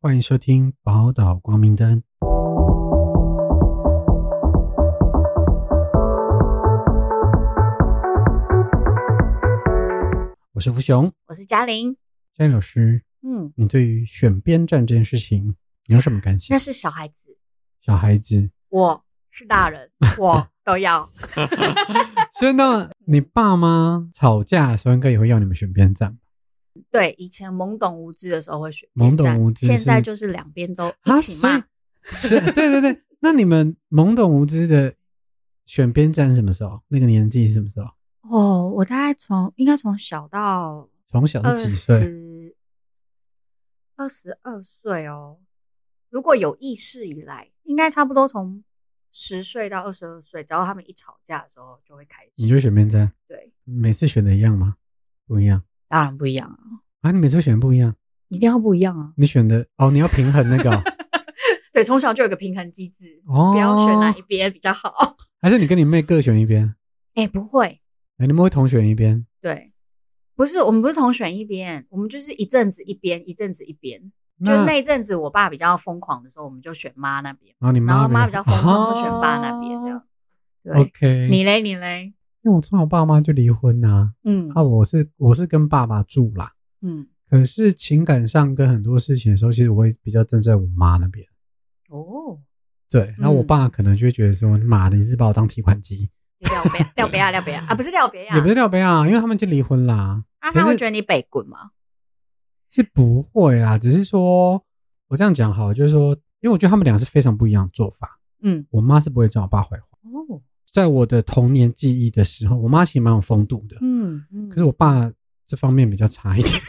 欢迎收听《宝岛光明灯》。我是福雄，我是嘉玲。嘉玲老师，嗯，你对于选边站这件事情，你有什么感想那？是小孩子，小孩子，我是大人，我都要。所以呢，你爸妈吵架的时候，应该也会要你们选边站吧？对，以前懵懂无知的时候会选懵懂无知现在就是两边都啊一起骂。是，对对对。那你们懵懂无知的选边站是什么时候？那个年纪是什么时候？哦，我大概从应该从小到从小二是几岁？二十二岁哦。如果有意识以来，应该差不多从十岁到二十二岁，只要他们一吵架的时候就会开始。你就选边站？对，每次选的一样吗？不一样当然不一样啊，啊！你每次选的不一样，一定要不一样啊。你选的哦，你要平衡那个哦 对，从小就有个平衡机制，哦，不要选哪一边比较好。还是你跟你妹各选一边？哎、不会，哎，你们会同选一边？对，不是我们不是同选一边，我们就是一阵子一边，一阵子一边。就那那一阵子，我爸比较疯狂的时候，我们就选妈那边；然后你妈然后妈比较疯狂的时候，选爸那边。这样，对，OK，你嘞，你嘞，因为我从小爸妈就离婚呐、嗯啊，我是我是跟爸爸住啦，嗯，可是情感上跟很多事情的时候，其实我会比较站在我妈那边。哦，对，然后我嗯爸可能就会觉得说：“妈的，你是把我当提款机。廖别廖别亚廖别亚啊，不是廖别”亚，也不是廖杯啊，因为他们就离婚啦。啊，他会觉得你北滚吗？是不会啦，只是说我这样讲好了，就是说，因为我觉得他们俩是非常不一样的做法。嗯，我妈是不会讲我爸坏话，哦，在我的童年记忆的时候，我妈其实蛮有风度的，嗯嗯，可是我爸这方面比较差一点，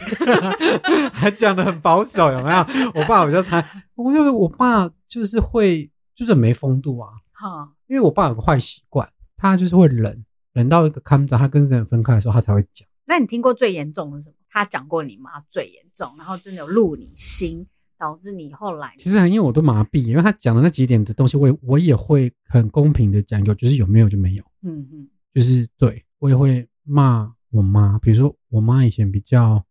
还讲的很保守，有没有？我爸比较差，我因为我爸就是会就是没风度啊，哈，因为我爸有个坏习惯，他就是会忍，忍到一个看不着，他跟人分开的时候，他才会讲。那你听过最严重的是什么？他讲过你妈最严重，然后真的有入你心，导致你后来其实因为我都麻痹，因为他讲的那几点的东西，我也我也会很公平的讲，有就是有，没有就没有，嗯嗯就是对我也会骂我妈，比如说我妈以前比较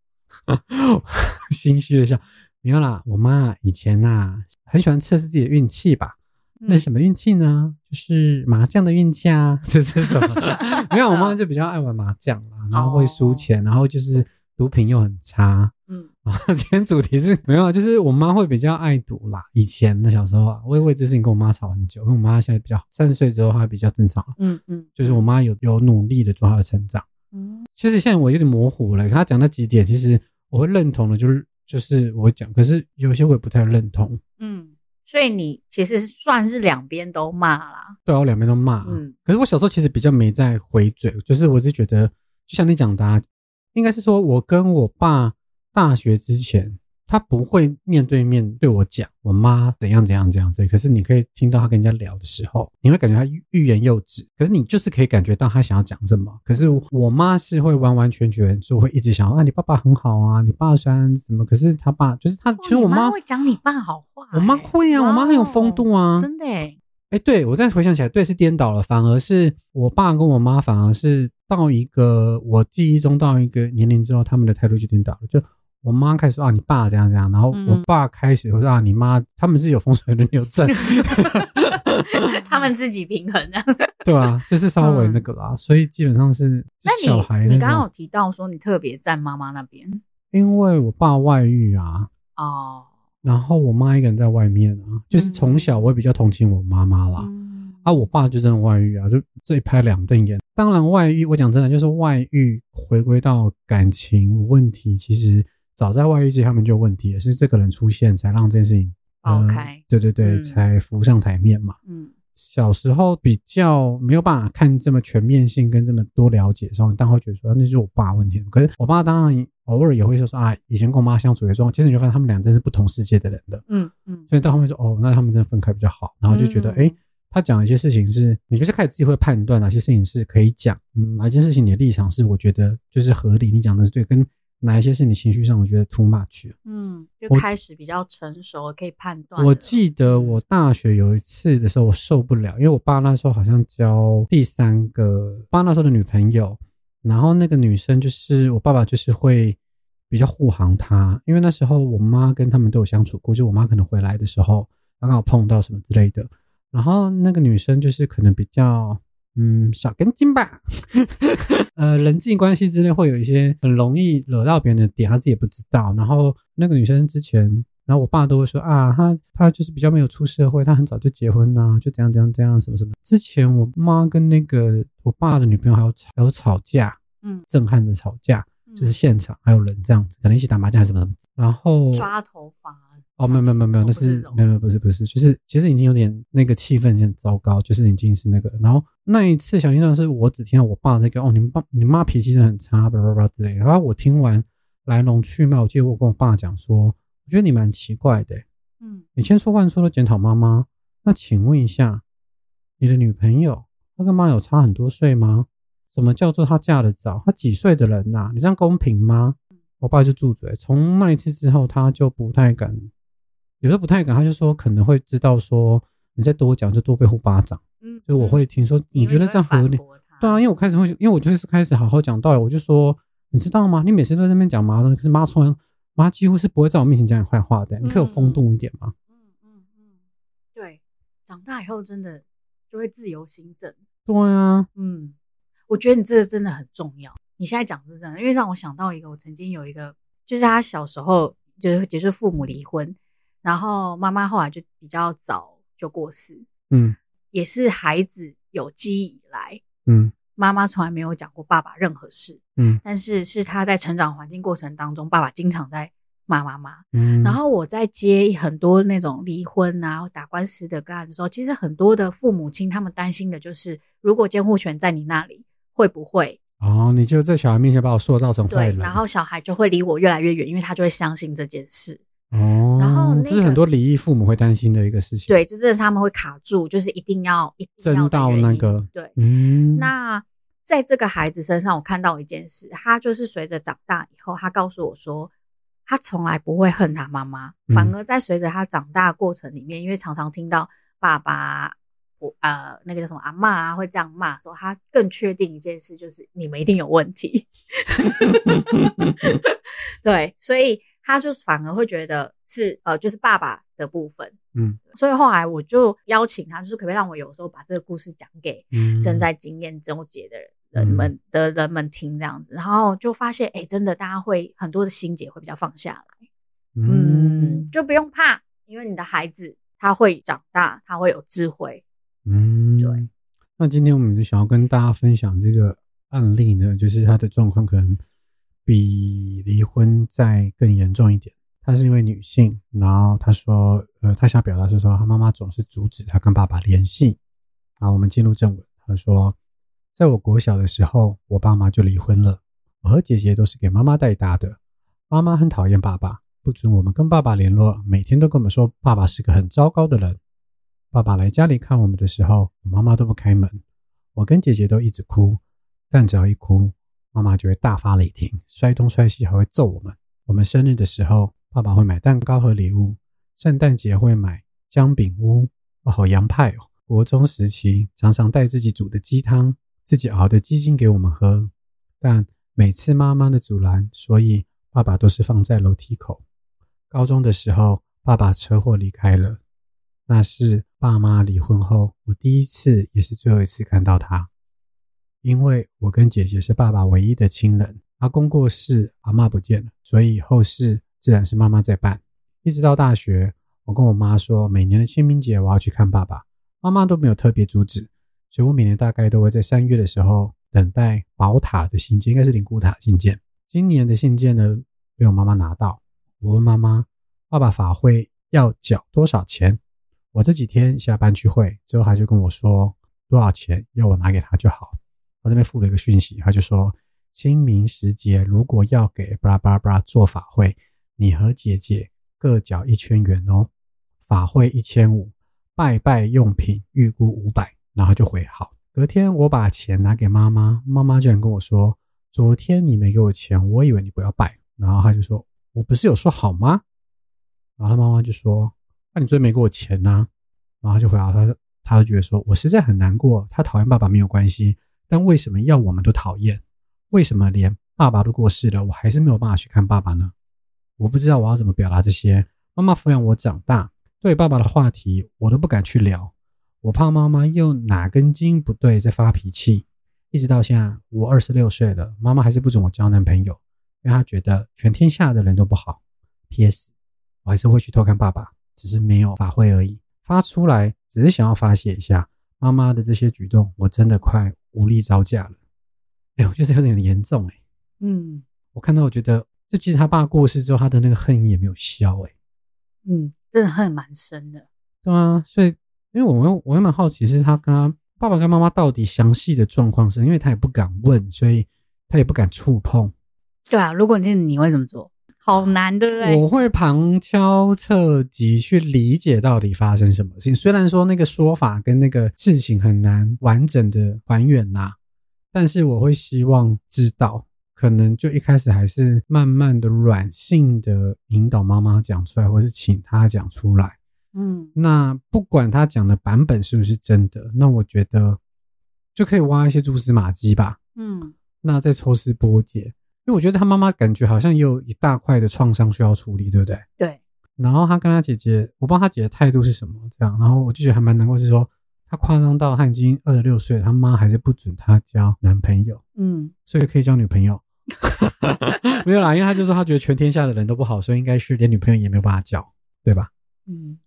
心虚的笑，没有啦，我妈以前呐、很喜欢测试自己的运气吧。那什么运气呢？就是麻将的运气啊，这是什么？没有，我妈就比较爱玩麻将啦，然后会输钱，然后就是毒品又很差。嗯然 后今天主题是没有啊，就是我妈会比较爱赌啦。以前的小时候啊，我也为这事情跟我妈吵很久，因为我妈现在比较三十岁之后她比较正常了，嗯嗯，就是我妈有有努力的做她的成长。嗯其实现在我有点模糊了，她讲那几点，其实我会认同的，就是就是我会讲，可是有些我也不太认同。嗯，所以你其实算是两边都骂啦。对啊，我两边都骂、啊。嗯可是我小时候其实比较没在回嘴，就是我是觉得，就像你讲的、啊，应该是说我跟我爸大学之前，他不会面对面对我讲我妈怎样怎样怎样子。可是你可以听到他跟人家聊的时候，你会感觉他欲欲言又止，可是你就是可以感觉到他想要讲什么。可是我妈是会完完全全就会一直想啊，你爸爸很好啊，你爸虽然怎么，可是他爸就是他，其实我妈会讲你爸好话欸、我妈会啊，我妈很有风度啊，哇真的哎。哎，对我这样回想起来，对是颠倒了，反而是我爸跟我妈，反而是到一个我记忆中到一个年龄之后，他们的态度就颠倒了。就我妈开始说啊，你爸这样这样，然后嗯我爸开始说啊，你妈他们是有风水轮流转 他们自己平衡的。对啊，就是稍微那个啦，所以基本上是嗯那就小孩那你你刚刚有，提到说你特别站妈妈那边因为我爸外遇啊，哦，然后我妈一个人在外面啊，就是从小我也比较同情我妈妈啦。嗯啊，我爸就真的外遇啊，就这一拍两瞪眼。当然，外遇，我讲真的，就是外遇回归到感情问题，其实早在外遇之前他们就有问题也，是这个人出现才让这件事情呃 OK 对对对，嗯才浮上台面嘛。嗯小时候比较没有办法看这么全面性跟这么多了解的时候，你当然会觉得说那就是我爸问题。可是我爸当然偶尔也会说说啊，以前跟我妈相处也说，其实你就发现他们俩真是不同世界的人了。嗯嗯，所以到后面说哦，那他们真的分开比较好，然后就觉得哎、嗯诶他讲的一些事情是，你就是开始自己会判断哪些事情是可以讲，嗯，哪一件事情你的立场是我觉得就是合理，你讲的是对，跟哪一些是你情绪上我觉得 too much。嗯，就开始比较成熟，可以判断。我记得我大学有一次的时候，我受不了，因为我爸那时候好像交第三个，爸那时候的女朋友，然后那个女生就是我爸爸就是会比较护航她，因为那时候我妈跟他们都有相处过，就我妈可能回来的时候，刚好碰到什么之类的。然后那个女生就是可能比较嗯少跟筋吧，呃，人际关系之内会有一些很容易惹到别人的点，他自己也不知道。然后那个女生之前，然后我爸都会说啊，她她就是比较没有出社会，她很早就结婚呐、就怎样怎样怎样什么什么。之前我妈跟那个我爸的女朋友还有吵还有吵架，嗯，震撼的吵架，就是嗯现场还有人这样子，可能一起打麻将还是什么什么。然后抓头发哦，没有没有没有没有，哦那是没有没有不是不是，就是其实已经有点那个气氛有点糟糕，就是已经是那个。然后那一次小印象是我只听到我爸那个哦，你们爸你妈脾气真的很差，叭叭叭之类的。然后我听完来龙去脉，我记得我跟我爸讲说，我觉得你蛮奇怪的，嗯你千说万说的检讨妈妈，那请问一下，你的女朋友她跟妈有差很多岁吗？什么叫做她嫁得早？她几岁的人呐、你这样公平吗？我爸就住嘴。从那一次之后，他就不太敢，有时候不太敢，他就说可能会知道说你再多讲就多被呼巴掌。嗯，就我会听说，你觉得这样合理？对啊，因为我开始会，因为我就是开始好好讲道理，我就说，你知道吗？你每次都在那边讲妈的东西，可是妈从来妈几乎是不会在我面前讲你坏话的，你可以有风度一点吗？嗯嗯嗯，对，长大以后真的就会自由行政。对啊，嗯，我觉得你这个真的很重要。你现在讲是真的，因为让我想到一个，我曾经有一个，就是他小时候就是就是父母离婚，然后妈妈后来就比较早就过世，嗯也是孩子有记忆以来，嗯妈妈从来没有讲过爸爸任何事，嗯但是是他在成长环境过程当中，爸爸经常在骂妈妈。嗯，然后我在接很多那种离婚啊、打官司的个案的时候，其实很多的父母亲他们担心的就是，如果监护权在你那里，会不会哦，你就在小孩面前把我塑造成坏对？人，然后小孩就会离我越来越远，因为他就会相信这件事。哦，然后那这是很多离异父母会担心的一个事情，，对，这真的是他们会卡住，就是一定要一定要争到那个对。嗯，那在这个孩子身上，我看到一件事，他就是随着长大以后，他告诉我说，他从来不会恨他妈妈，嗯反而在随着他长大的过程里面，因为常常听到爸爸。我呃，那个叫什么阿嬷啊，会这样骂说，他更确定一件事，就是你们一定有问题。对，所以他就是反而会觉得是呃，就是爸爸的部分。嗯。所以后来我就邀请他，就是可不可以让我有时候把这个故事讲给嗯正。在经验纠结的人人们的人们听这样子，然后就发现，哎、真的大家会很多的心结会比较放下来，嗯，就不用怕，因为你的孩子他会长大，他会有智慧，嗯，对。那今天我们就想要跟大家分享这个案例呢，就是他的状况可能比离婚再更严重一点。她是一位女性，然后她说，呃，她想表达是说，她妈妈总是阻止她跟爸爸联系。好，我们进入正文。她说，在我国小的时候，我爸妈就离婚了，我和姐姐都是给妈妈带大的。妈妈很讨厌爸爸，不准我们跟爸爸联络，每天都跟我们说爸爸是个很糟糕的人。爸爸来家里看我们的时候，我妈妈都不开门，我跟姐姐都一直哭，但只要一哭，妈妈就会大发雷霆，摔东摔西，还会揍我们。我们生日的时候，爸爸会买蛋糕和礼物，圣诞节会买姜饼屋，哦，好洋派哦。国中时期常常带自己煮的鸡汤、自己熬的鸡精给我们喝，但每次妈妈的阻拦，所以爸爸都是放在楼梯口。高中的时候，爸爸车祸离开了。那是爸妈离婚后，我第一次也是最后一次看到他，因为我跟姐姐是爸爸唯一的亲人，阿公过世，阿妈不见了，所以后事自然是妈妈在办。一直到大学，我跟我妈说，每年的清明节我要去看爸爸，妈妈都没有特别阻止，所以我每年大概都会在三月的时候等待宝塔的信件，应该是灵骨塔信件。今年的信件呢，被我妈妈拿到，我问妈妈，爸爸法会要缴多少钱？我这几天下班聚会，最后他就跟我说多少钱要我拿给他就好。我这边附了一个讯息，他就说清明时节如果要给巴拉巴拉巴拉做法会，你和姐姐各缴一千元哦，法会一千五，拜拜用品预估五百，然后就回好。隔天我把钱拿给妈妈，妈妈居然跟我说，昨天你没给我钱，我以为你不要拜。然后他就说，我不是有说好吗？然后他妈妈就说，那、你昨天没给我钱呢、然后就回答他，他就觉得说，我实在很难过。他讨厌爸爸没有关系，但为什么要我们都讨厌？为什么连爸爸都过世了，我还是没有办法去看爸爸呢？我不知道我要怎么表达这些。妈妈抚养我长大，对爸爸的话题我都不敢去聊，我怕妈妈又哪根筋不对在发脾气。一直到现在，我二十六岁了，妈妈还是不准我交男朋友，因为她觉得全天下的人都不好。P.S. 我还是会去偷看爸爸，只是没有发挥而已。发出来只是想要发泄一下妈妈的这些举动，我真的快无力招架了。哎，我觉得有点严重哎。嗯，我看到我觉得，就其实他爸过世之后，他的那个恨意也没有消哎。嗯，真的恨蛮深的。对啊，所以因为我们我也蛮好奇，是他跟他爸爸跟妈妈到底详细的状况是，因为他也不敢问，所以他也不敢触碰。对啊，如果你是你会怎么做？好难，对不对？我会旁敲侧击去理解到底发生什么事情。虽然说那个说法跟那个事情很难完整的还原呐，但是我会希望知道，可能就一开始还是慢慢的软性的引导妈妈讲出来，或是请她讲出来。嗯，那不管她讲的版本是不是真的，那我觉得就可以挖一些蛛丝马迹吧。嗯，那再抽丝剥茧。因为我觉得他妈妈感觉好像也有一大块的创伤需要处理，对不对？对。然后他跟他姐姐，我不知道他姐姐态度是什么，这样。然后我就觉得还蛮难过，是说他夸张到他已经二十六岁，他妈还是不准他交男朋友。嗯。所以可以交女朋友。没有啦，因为他就说他觉得全天下的人都不好，所以应该是连女朋友也没有办法交，对吧？嗯。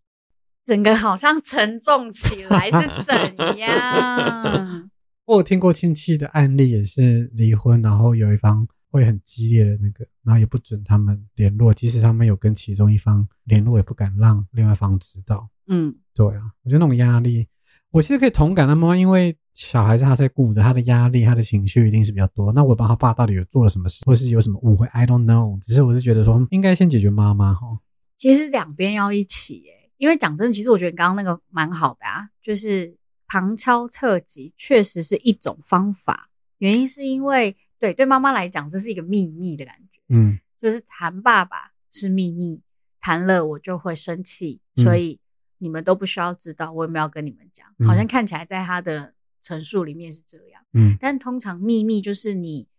整个好像沉重起来是怎样？我有听过亲戚的案例，也是离婚，然后有一方。会很激烈的那个，然后也不准他们联络，即使他们有跟其中一方联络，也不敢让另外一方知道。嗯，对啊，我觉得那种压力，我其实可以同感他妈妈，因为小孩子他在顾的，他的压力、他的情绪一定是比较多。那我帮他爸到底有做了什么事，或是有什么误会？I don't know。只是我是觉得说，应该先解决妈妈哈。其实两边要一起耶，因为讲真的，其实我觉得你刚刚那个蛮好的啊，就是旁敲侧击，确实是一种方法。原因是因为。对，对妈妈来讲，这是一个秘密的感觉。嗯，就是谈爸爸是秘密，谈了我就会生气，所以你们都不需要知道，我也没有跟你们讲。好像看起来在他的陈述里面是这样。嗯，但通常秘密就是你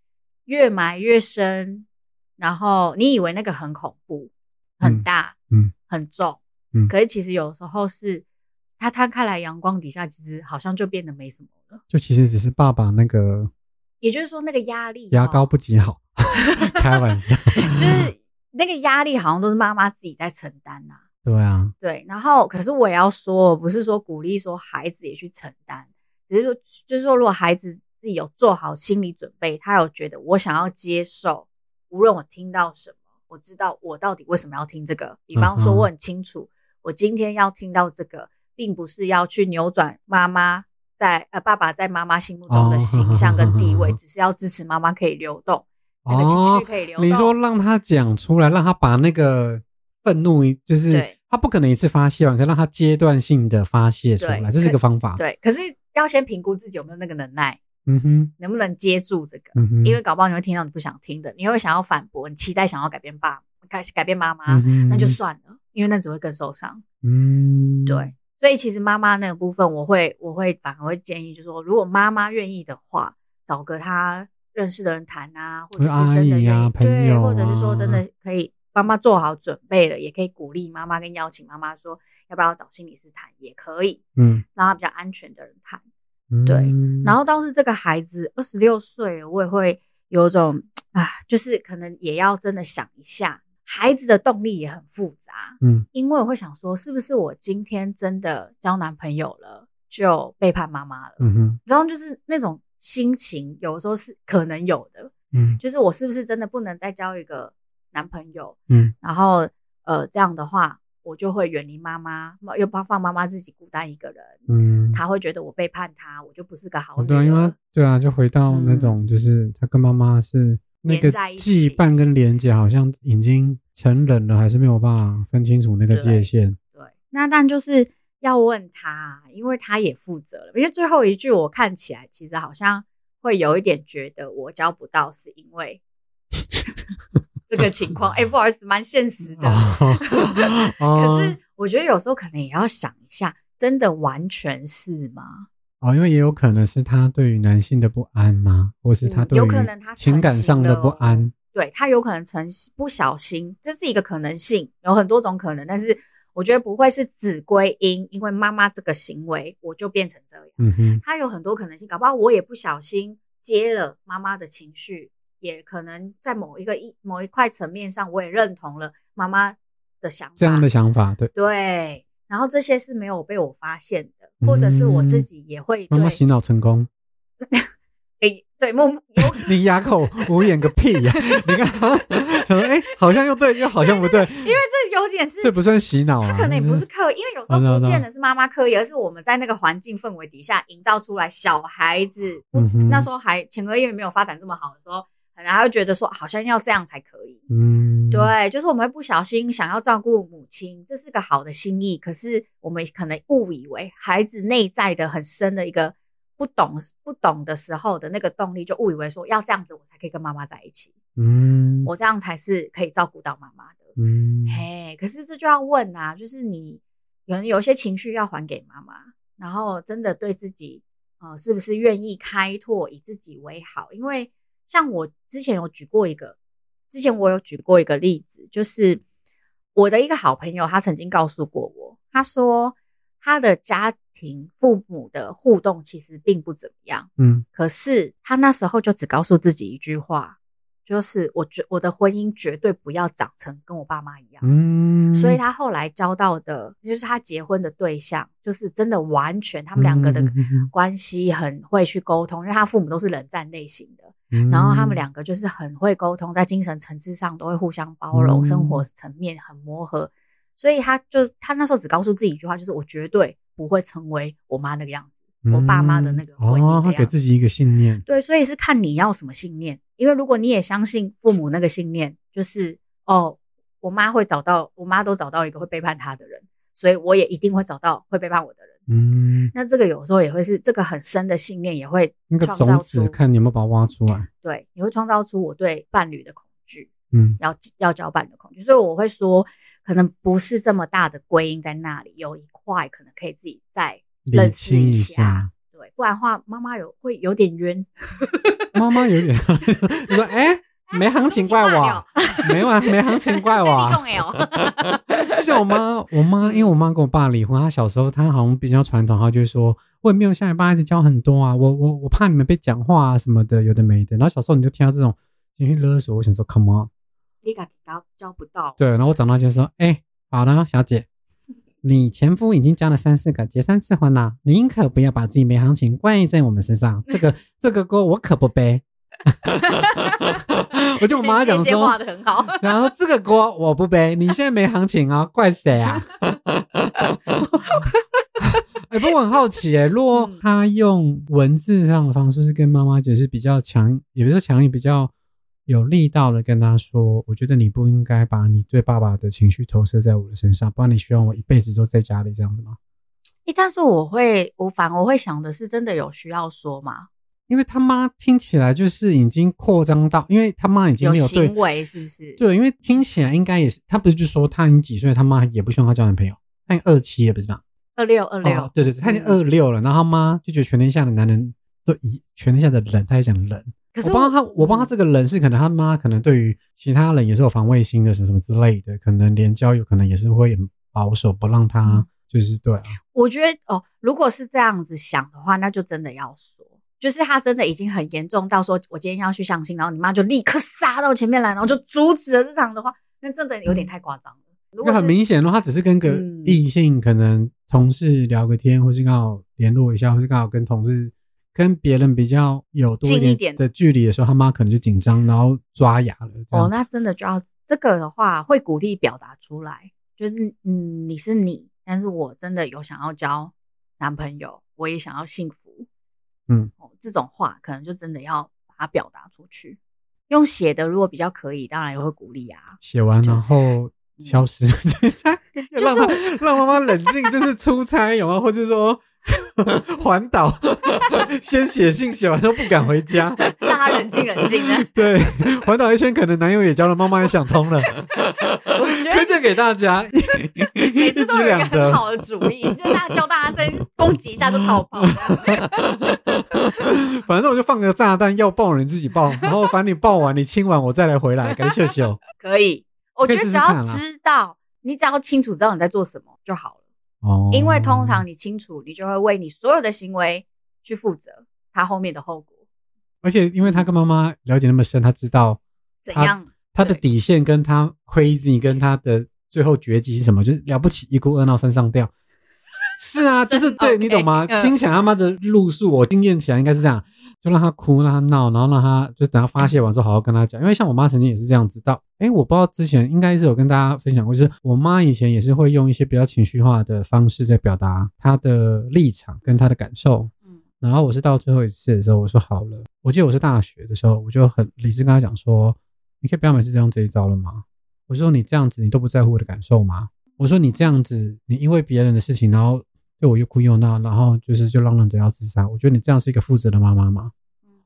越埋越深，然后你以为那个很恐怖、很大、嗯，很重，嗯，可是其实有时候是它摊开来阳光底下，其实好像就变得没什么了。就其实只是爸爸那个。也就是说，那个压力牙膏不挤好，开玩笑，就是那个压力好像都是妈妈自己在承担呐。对啊，对。然后，可是我也要说，不是说鼓励说孩子也去承担，只是说，就是说，如果孩子自己有做好心理准备，他有觉得我想要接受，无论我听到什么，我知道我到底为什么要听这个。比方说，我很清楚，我今天要听到这个，并不是要去扭转妈妈。在呃，爸爸在妈妈心目中的形象跟地位，只是要支持妈妈可以流动，那个情绪可以流动。你说让他讲出来，让他把那个愤怒，就是他不可能一次发泄完，可让他阶段性的发泄出来，这是一个方法。对，可是要先评估自己有没有那个能耐，嗯哼，能不能接住这个？因为搞不好你会听到你不想听的，你会想要反驳，你期待想要改变爸，开始改变妈妈，那就算了，因为那只会更受伤。嗯，对。所以其实妈妈那个部分，我会我会反而会建议，就是说，如果妈妈愿意的话，找个她认识的人谈啊，或者是真的愿意，对，或者是说真的可以，妈妈做好准备了，也可以鼓励妈妈跟邀请妈妈说，要不要找心理师谈，也可以，嗯，让他比较安全的人谈，对。然后倒是这个孩子二十六岁，我也会有种啊，就是可能也要真的想一下。孩子的动力也很复杂，嗯，因为我会想说，是不是我今天真的交男朋友了，就背叛妈妈了？嗯哼，然后就是那种心情，有时候是可能有的，嗯，就是我是不是真的不能再交一个男朋友？嗯，然后呃，这样的话，我就会远离妈妈，又怕放妈妈自己孤单一个人，嗯，他会觉得我背叛他，我就不是个好女儿。对，因为对啊，就回到那种，就是他跟妈妈是。那个羁绊跟连接好像已经成人了，还是没有办法分清楚那个界限。对，那但就是要问他，因为他也负责了。因为最后一句我看起来其实好像会有一点觉得我交不到，是因为 这个情况。哎，不好意思，蛮现实的。可是我觉得有时候可能也要想一下，真的完全是吗？哦，因为也有可能是他对于男性的不安吗？或是他对有可能他于情感上的不安？对他有可能成不小心，这是一个可能性，有很多种可能，但是我觉得不会是子归因，因为妈妈这个行为我就变成这样。嗯哼，他有很多可能性，搞不好我也不小心接了妈妈的情绪，也可能在某一个一某一块层面上，我也认同了妈妈的想法，这样的想法，对对。然后这些是没有被我发现的，或者是我自己也会妈妈洗脑成功。哎，对，梦有 你哑口无言个屁呀！你看，想说哎，好像又对，又好像不对，因为这有点是这不算洗脑啊。他可能也不是刻意，因为有时候不见得是妈妈刻意，而是我们在那个环境氛围底下营造出来。小孩子那时候还前额叶没有发展这么好的时候，然后觉得说好像要这样才可以。嗯，对，就是我们会不小心想要照顾母亲，这是个好的心意，可是我们可能误以为孩子内在的很深的一个不懂不懂的时候的那个动力，就误以为说要这样子我才可以跟妈妈在一起，嗯，我这样才是可以照顾到妈妈的，嗯，嘿，可是这就要问啊，就是你有有些情绪要还给妈妈，然后真的对自己，呃，是不是愿意开拓以自己为好？因为像我之前有举过一个。之前我有举过一个例子，就是我的一个好朋友，他曾经告诉过我，他说他的家庭父母的互动其实并不怎么样，嗯，可是他那时候就只告诉自己一句话。就是我觉我的婚姻绝对不要长成跟我爸妈一样，嗯，所以他后来交到的，就是他结婚的对象，就是真的完全他们两个的关系很会去沟通，因为他父母都是冷战类型的，然后他们两个就是很会沟通，在精神层次上都会互相包容，生活层面很磨合，所以他就他那时候只告诉自己一句话，就是我绝对不会成为我妈那个样子。我爸妈的那个婚姻，他给自己一个信念。对，所以是看你要什么信念。因为如果你也相信父母那个信念，就是哦，我妈会找到，我妈都找到一个会背叛她的人，所以我也一定会找到会背叛我的人。嗯，那这个有时候也会是这个很深的信念，也会那个种子，看你有没有把它挖出来。对，你会创造出我对伴侣的恐惧，嗯，要要交伴的恐惧。所以我会说，可能不是这么大的归因在那里，有一块可能可以自己再认识一下。对，不然的话，妈妈有会有点冤。妈妈有点，你说哎，没行情怪我，没完没行情怪我。就像我妈，我妈因为我妈跟我爸离婚，她小时候她好像比较传统，她就说我也没有像你爸一直教很多啊，我我我怕你们被讲话啊什么的，有的没的。然后小时候你就听到这种情绪勒索，我想说 come on，你敢教教不到？对，然后我长大就说，哎，好了，小姐。你前夫已经交了三四个，结三次婚了，您可不要把自己没行情怪在我们身上。这个 这个锅我可不背。我就我妈讲说，画的很好。然后这个锅我不背，你现在没行情啊，怪谁啊？哎，不过我很好奇，哎，如果他用文字上的方式是跟妈妈解释比较强，也不是强硬，比较。有力道的跟他说：“我觉得你不应该把你对爸爸的情绪投射在我的身上，不然你希望我一辈子都在家里这样子吗？”哎，但是我会，我反而会想的是，真的有需要说吗？因为他妈听起来就是已经扩张到，因为他妈已经没有行为，是不是？对，因为听起来应该也是，他不是就说他已经几岁，他妈也不希望他交男朋友，他二七也不是吧？二六二六，对对对，他已经二六了，然后他妈就觉得全天下的男人都一全天下的人，他也讲人。我帮他，我帮他这个人是可能他妈可能对于其他人也是有防卫心的，什么什么之类的，可能连交友可能也是会保守，不让他就是对啊。我觉得哦，如果是这样子想的话，那就真的要说，就是他真的已经很严重到说，我今天要去相亲，然后你妈就立刻杀到前面来，然后就阻止了这场的话，那真的有点太夸张了。如果很明显的话，他只是跟个异性可能同事聊个天，或是刚好联络一下，或是刚好跟同事。跟别人比较有多一点的距离的时候，他妈可能就紧张，然后抓牙了。哦，那真的就要这个的话，会鼓励表达出来，就是嗯，你是你，但是我真的有想要交男朋友，我也想要幸福，嗯，哦，这种话可能就真的要把它表达出去。用写的如果比较可以，当然也会鼓励啊。写完然后消失，让让妈妈冷静，就是出差有吗？或者说。环岛，先写信写完都不敢回家，让他他冷静冷静的。对，环岛一圈，可能男友也交了，妈妈也想通了。我觉得推荐给大家，每次都有一个很好的主意，就大家教大家再攻击一下就逃跑。反正我就放个炸弹，要爆你自己爆，然后把你爆完，你亲完我再来回来，感谢秀秀。可以，我觉得只要知道，你只要清楚知道你在做什么就好了。哦，因为通常你清楚，你就会为你所有的行为去负责他后面的后果。而且，因为他跟妈妈了解那么深，他知道怎样他的底线，跟他 crazy，跟他的最后绝技是什么，就是了不起，一哭二闹三上吊。是啊，就是对 你懂吗？听起来他妈的路数，我经验起来应该是这样。就让他哭，让他闹，然后让他就等他发泄完之后，好好跟他讲。因为像我妈曾经也是这样子，到哎，我不知道之前应该是有跟大家分享过，就是我妈以前也是会用一些比较情绪化的方式在表达她的立场跟她的感受。嗯，然后我是到最后一次的时候，我说好了，我记得我是大学的时候，我就很理智跟他讲说，你可以不要每次这样这一招了吗？我说你这样子，你都不在乎我的感受吗？我说你这样子，你因为别人的事情，然后。对我又哭又闹，然后就是就嚷嚷着要自杀。我觉得你这样是一个负责的妈妈吗？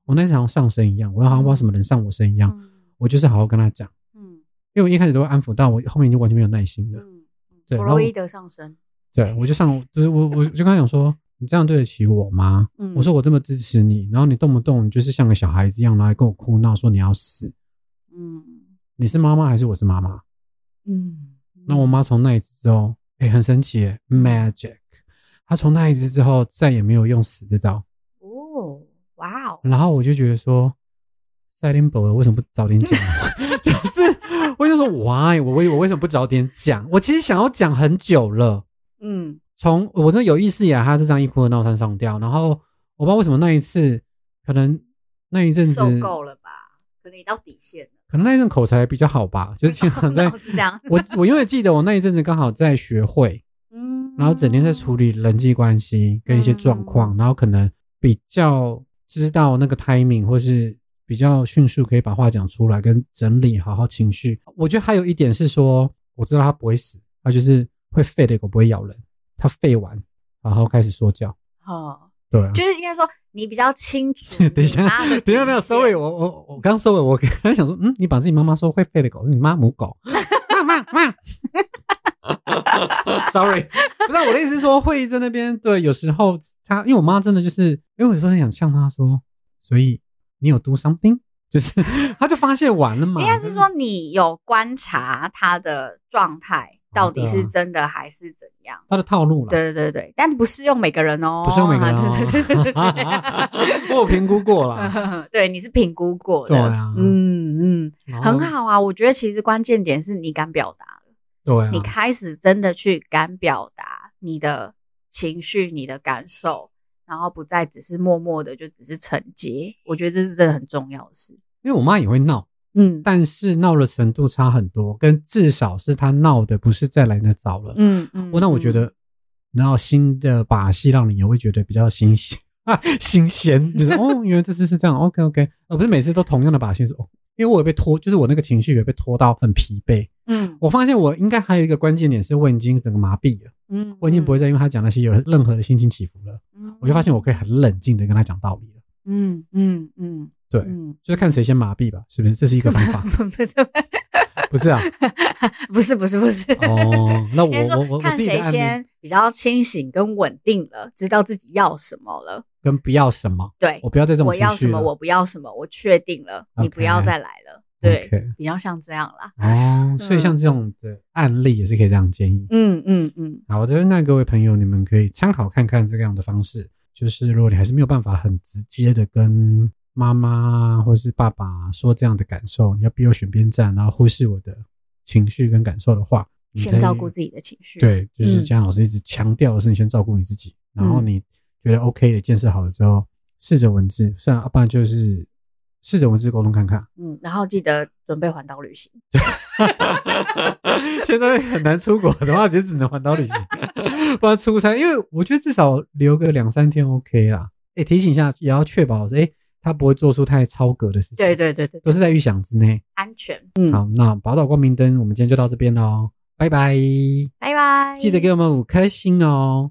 我那时好像上身一样，我好像不知道什么人上我身一样。我就是好好跟他讲，嗯，因为我一开始都会安抚，到我后面就完全没有耐心了。嗯，弗洛伊德上身。对，我就上，就是我我就跟他讲说，你这样对得起我吗？我说我这么支持你，然后你动不动就是像个小孩子一样来跟我哭闹，说你要死。嗯，你是妈妈还是我是妈妈？嗯，那我妈从那一次之后，哎，很神奇，magic。她从那一次之后再也没有用死这招哦，哇哦！然后我就觉得说，赛琳博为什么不早点讲？就是我就说，why？我为我为什么不早点讲？我其实想要讲很久了。嗯，从我真的有意识以来，他就这样一哭二闹三上吊。然后我不知道为什么那一次，可能那一阵子受够了吧？可能你到底线了。可能那一阵口才比较好吧？就是经常在 是这样。我我因为记得我那一阵子刚好在学会。然后整天在处理人际关系跟一些状况，然后可能比较知道那个 timing，或是比较迅速可以把话讲出来，跟整理好好情绪。我觉得还有一点是说，我知道它不会死，它就是会吠的狗不会咬人，它吠完然后开始说教。哦，对，就是应该说你比较清楚。等一下，等一下没有收尾，我我我刚收尾，我刚想说，嗯，你把自己妈妈说会废的狗，你妈母狗。Sorry，不是我的意思是说，会议在那边对，有时候他，因为我妈真的就是，因为我有时候很想呛他说，所以你有 do something，就是他就发泄完了嘛。应该是说你有观察他的状态到底是真的还是怎样，他的套路了。对对对对，但不适用每个人哦，不适用每个人哦。我评估过了，对，你是评估过的，对啊，嗯嗯，很好啊。我觉得其实关键点是你敢表达。对，你开始真的去敢表达你的情绪、你的感受，然后不再只是默默的就只是承接，我觉得这是真的很重要的事。因为我妈也会闹，嗯，但是闹的程度差很多，跟至少是他闹的不是再来那早了，嗯嗯。我那我觉得，然后新的把戏让你也会觉得比较新鲜啊，新鲜，就是哦，原来这次是这样，OK OK，而不是每次都同样的把戏说哦。因为我也被拖，就是我那个情绪也被拖到很疲惫。嗯，我发现我应该还有一个关键点是，我已经整个麻痹了。嗯，我已经不会再因为他讲那些有任何的心情起伏了。嗯，我就发现我可以很冷静的跟他讲道理了。嗯嗯嗯，对，就是看谁先麻痹吧，是不是？这是一个方法。不是啊，不是不是不是。哦，那我我我看谁先比较清醒跟稳定了，知道自己要什么了。跟不要什么？对，我不要再这种我要什么？我不要什么？我确定了，你不要再来了。对，比较像这样啦。哦，所以像这种的案例也是可以这样建议。嗯嗯嗯。好，我觉得那各位朋友，你们可以参考看看这个样的方式。就是如果你还是没有办法很直接的跟妈妈或是爸爸说这样的感受，你要逼我选边站，然后忽视我的情绪跟感受的话，先照顾自己的情绪。对，就是姜老师一直强调的是，你先照顾你自己，然后你。觉得 OK 的建设好了之后，试着文字，不然就是试着文字沟通看看。嗯，然后记得准备环岛旅行。现在很难出国的话，就只能环岛旅行，不要出差。因为我觉得至少留个两三天 OK 啦。哎，提醒一下，也要确保哎，他不会做出太超格的事情。对对对对，都是在预想之内，安全。嗯，好，那宝岛光明灯，我们今天就到这边喽，拜拜，拜拜，记得给我们五颗星哦。